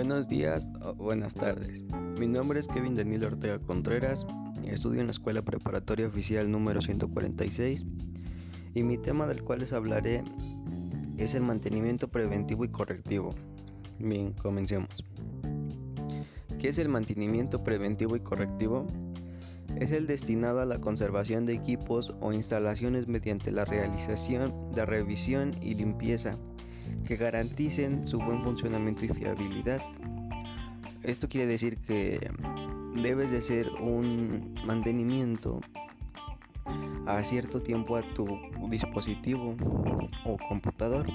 Buenos días o buenas tardes. Mi nombre es Kevin Daniel Ortega Contreras, estudio en la Escuela Preparatoria Oficial número 146 y mi tema del cual les hablaré es el mantenimiento preventivo y correctivo. Bien, comencemos. ¿Qué es el mantenimiento preventivo y correctivo? Es el destinado a la conservación de equipos o instalaciones mediante la realización de revisión y limpieza que garanticen su buen funcionamiento y fiabilidad. Esto quiere decir que debes de hacer un mantenimiento a cierto tiempo a tu dispositivo o computador.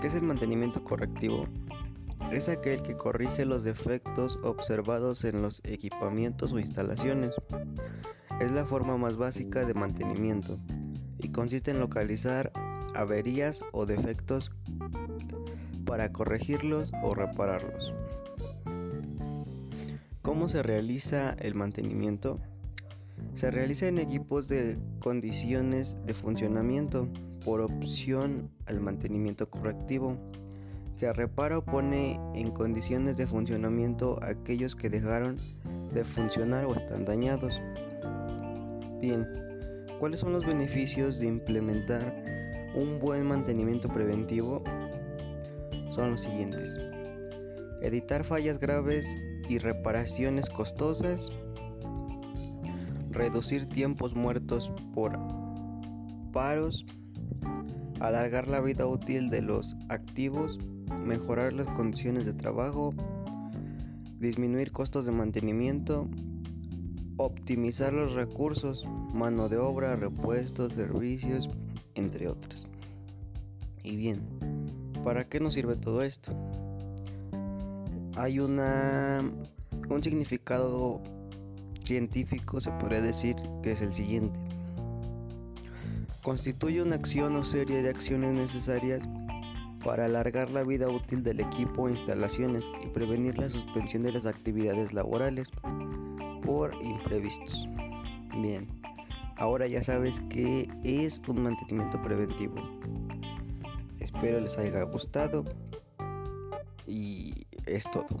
¿Qué es el mantenimiento correctivo? Es aquel que corrige los defectos observados en los equipamientos o instalaciones. Es la forma más básica de mantenimiento y consiste en localizar averías o defectos para corregirlos o repararlos. ¿Cómo se realiza el mantenimiento? Se realiza en equipos de condiciones de funcionamiento por opción al mantenimiento correctivo. Se repara o pone en condiciones de funcionamiento aquellos que dejaron de funcionar o están dañados. Bien, ¿cuáles son los beneficios de implementar un buen mantenimiento preventivo son los siguientes. Evitar fallas graves y reparaciones costosas. Reducir tiempos muertos por paros. Alargar la vida útil de los activos. Mejorar las condiciones de trabajo. Disminuir costos de mantenimiento. Optimizar los recursos, mano de obra, repuestos, servicios, entre otras. Y bien, ¿para qué nos sirve todo esto? Hay una un significado científico, se podría decir, que es el siguiente. Constituye una acción o serie de acciones necesarias para alargar la vida útil del equipo o instalaciones y prevenir la suspensión de las actividades laborales por imprevistos. Bien, Ahora ya sabes que es un mantenimiento preventivo. Espero les haya gustado y es todo.